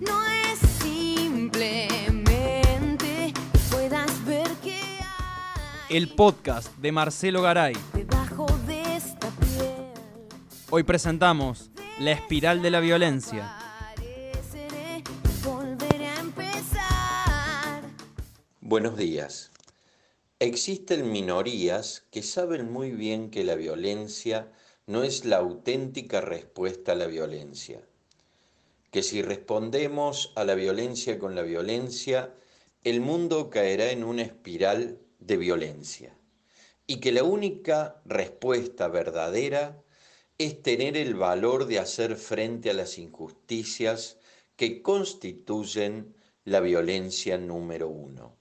No es simplemente que puedas ver que hay El podcast de Marcelo Garay. debajo de esta piel. Hoy presentamos La espiral de la violencia. Pareceré volver a empezar. Buenos días. Existen minorías que saben muy bien que la violencia no es la auténtica respuesta a la violencia, que si respondemos a la violencia con la violencia, el mundo caerá en una espiral de violencia y que la única respuesta verdadera es tener el valor de hacer frente a las injusticias que constituyen la violencia número uno.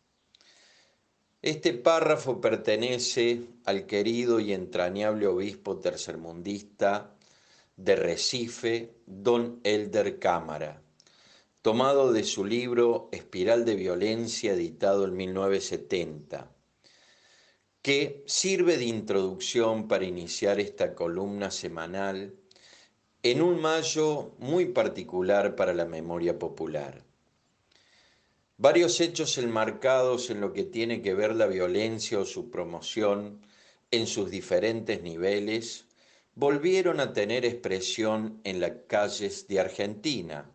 Este párrafo pertenece al querido y entrañable obispo tercermundista de Recife, don Elder Cámara, tomado de su libro Espiral de Violencia, editado en 1970, que sirve de introducción para iniciar esta columna semanal en un mayo muy particular para la memoria popular. Varios hechos enmarcados en lo que tiene que ver la violencia o su promoción en sus diferentes niveles volvieron a tener expresión en las calles de Argentina,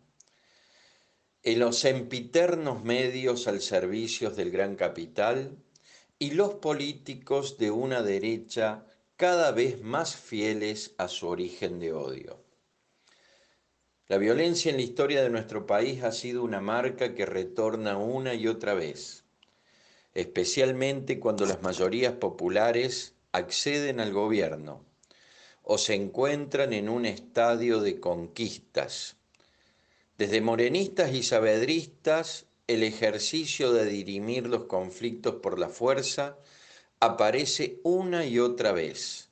en los sempiternos medios al servicio del gran capital y los políticos de una derecha cada vez más fieles a su origen de odio. La violencia en la historia de nuestro país ha sido una marca que retorna una y otra vez, especialmente cuando las mayorías populares acceden al gobierno o se encuentran en un estadio de conquistas. Desde morenistas y sabedristas, el ejercicio de dirimir los conflictos por la fuerza aparece una y otra vez,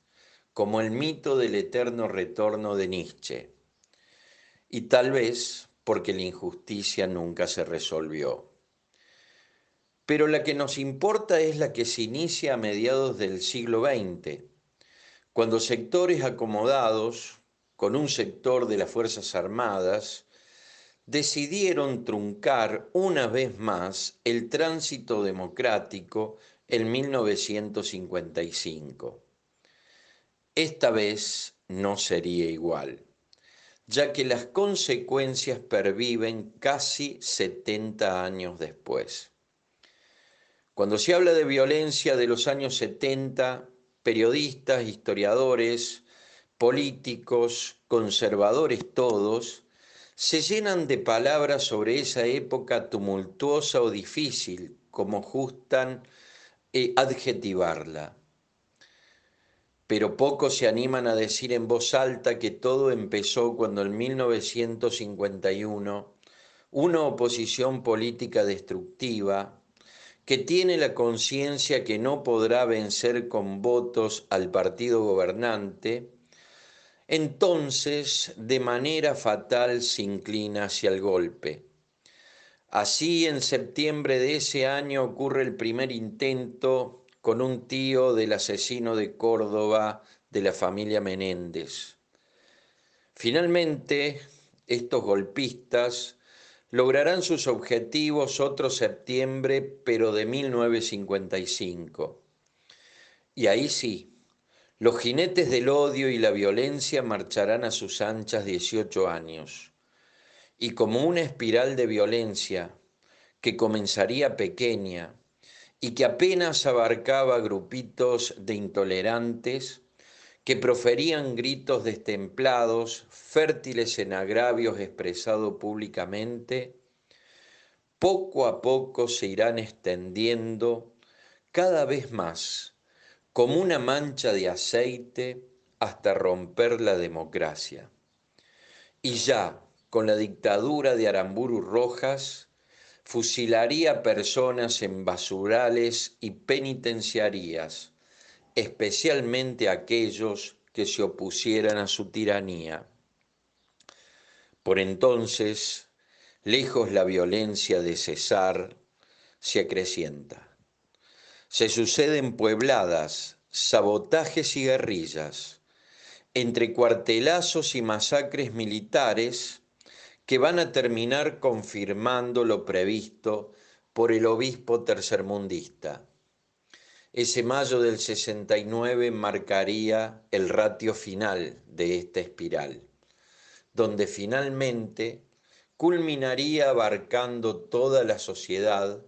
como el mito del eterno retorno de Nietzsche y tal vez porque la injusticia nunca se resolvió. Pero la que nos importa es la que se inicia a mediados del siglo XX, cuando sectores acomodados con un sector de las Fuerzas Armadas decidieron truncar una vez más el tránsito democrático en 1955. Esta vez no sería igual ya que las consecuencias perviven casi 70 años después. Cuando se habla de violencia de los años 70, periodistas, historiadores, políticos, conservadores todos, se llenan de palabras sobre esa época tumultuosa o difícil, como gustan eh, adjetivarla. Pero pocos se animan a decir en voz alta que todo empezó cuando en 1951 una oposición política destructiva, que tiene la conciencia que no podrá vencer con votos al partido gobernante, entonces de manera fatal se inclina hacia el golpe. Así en septiembre de ese año ocurre el primer intento con un tío del asesino de Córdoba de la familia Menéndez. Finalmente, estos golpistas lograrán sus objetivos otro septiembre, pero de 1955. Y ahí sí, los jinetes del odio y la violencia marcharán a sus anchas 18 años. Y como una espiral de violencia que comenzaría pequeña, y que apenas abarcaba grupitos de intolerantes que proferían gritos destemplados, fértiles en agravios expresados públicamente, poco a poco se irán extendiendo cada vez más como una mancha de aceite hasta romper la democracia. Y ya con la dictadura de Aramburu Rojas, fusilaría personas en basurales y penitenciarías, especialmente aquellos que se opusieran a su tiranía. Por entonces, lejos la violencia de cesar, se acrecienta. Se suceden puebladas, sabotajes y guerrillas, entre cuartelazos y masacres militares que van a terminar confirmando lo previsto por el obispo tercermundista. Ese mayo del 69 marcaría el ratio final de esta espiral, donde finalmente culminaría abarcando toda la sociedad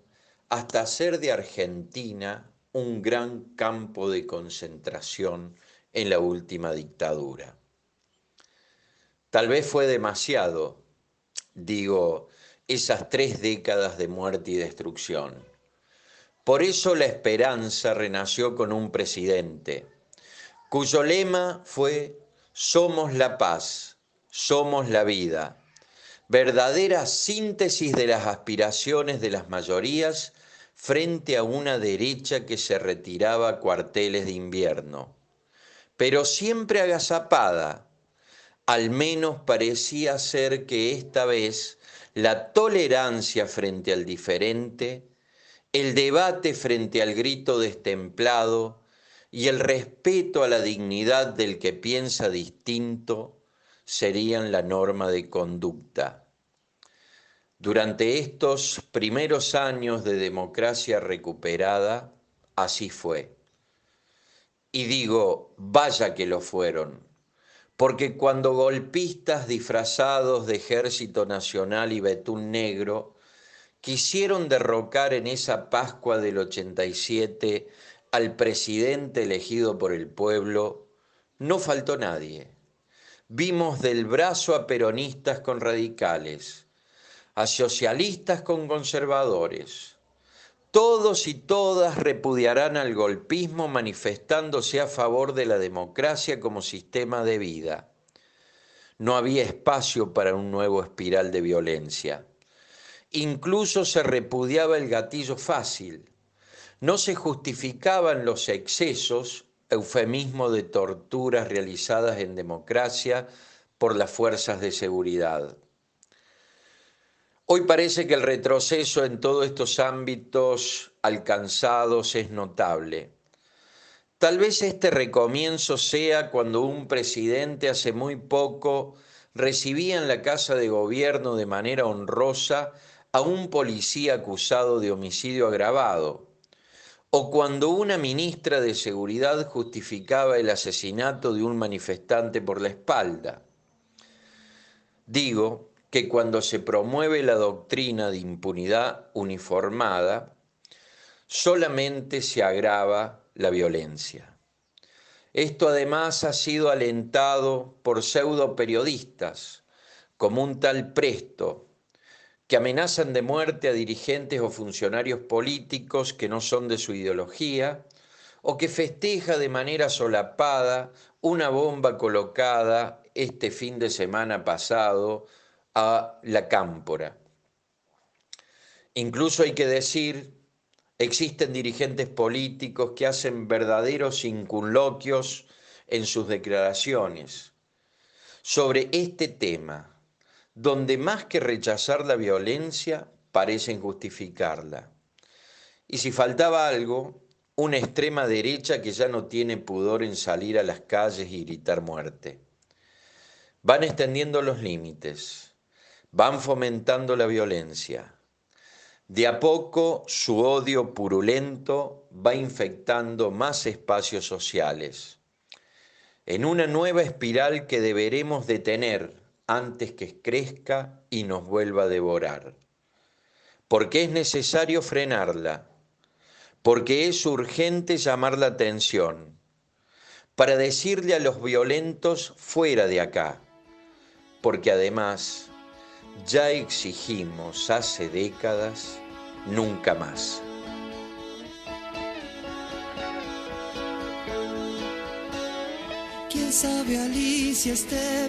hasta hacer de Argentina un gran campo de concentración en la última dictadura. Tal vez fue demasiado, digo, esas tres décadas de muerte y destrucción. Por eso la esperanza renació con un presidente, cuyo lema fue Somos la paz, somos la vida, verdadera síntesis de las aspiraciones de las mayorías frente a una derecha que se retiraba a cuarteles de invierno, pero siempre agazapada. Al menos parecía ser que esta vez la tolerancia frente al diferente, el debate frente al grito destemplado y el respeto a la dignidad del que piensa distinto serían la norma de conducta. Durante estos primeros años de democracia recuperada, así fue. Y digo, vaya que lo fueron, porque cuando golpistas disfrazados de Ejército Nacional y Betún Negro quisieron derrocar en esa Pascua del 87 al presidente elegido por el pueblo, no faltó nadie. Vimos del brazo a peronistas con radicales, a socialistas con conservadores. Todos y todas repudiarán al golpismo manifestándose a favor de la democracia como sistema de vida. No había espacio para un nuevo espiral de violencia. Incluso se repudiaba el gatillo fácil. No se justificaban los excesos, eufemismo de torturas realizadas en democracia por las fuerzas de seguridad. Hoy parece que el retroceso en todos estos ámbitos alcanzados es notable. Tal vez este recomienzo sea cuando un presidente hace muy poco recibía en la casa de gobierno de manera honrosa a un policía acusado de homicidio agravado, o cuando una ministra de Seguridad justificaba el asesinato de un manifestante por la espalda. Digo, que cuando se promueve la doctrina de impunidad uniformada, solamente se agrava la violencia. Esto además ha sido alentado por pseudo periodistas, como un tal Presto, que amenazan de muerte a dirigentes o funcionarios políticos que no son de su ideología, o que festeja de manera solapada una bomba colocada este fin de semana pasado a la cámpora. Incluso hay que decir, existen dirigentes políticos que hacen verdaderos incunloquios en sus declaraciones sobre este tema, donde más que rechazar la violencia, parecen justificarla. Y si faltaba algo, una extrema derecha que ya no tiene pudor en salir a las calles y gritar muerte. Van extendiendo los límites van fomentando la violencia. De a poco su odio purulento va infectando más espacios sociales, en una nueva espiral que deberemos detener antes que crezca y nos vuelva a devorar. Porque es necesario frenarla, porque es urgente llamar la atención, para decirle a los violentos fuera de acá, porque además ya exigimos hace décadas nunca más. ¿Quién sabe Alicia este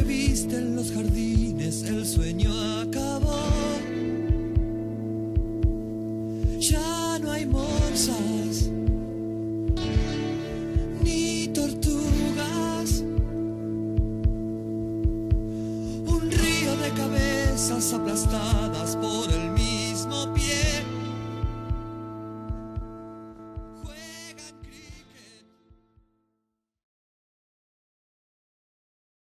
Que viste en los jardines, el sueño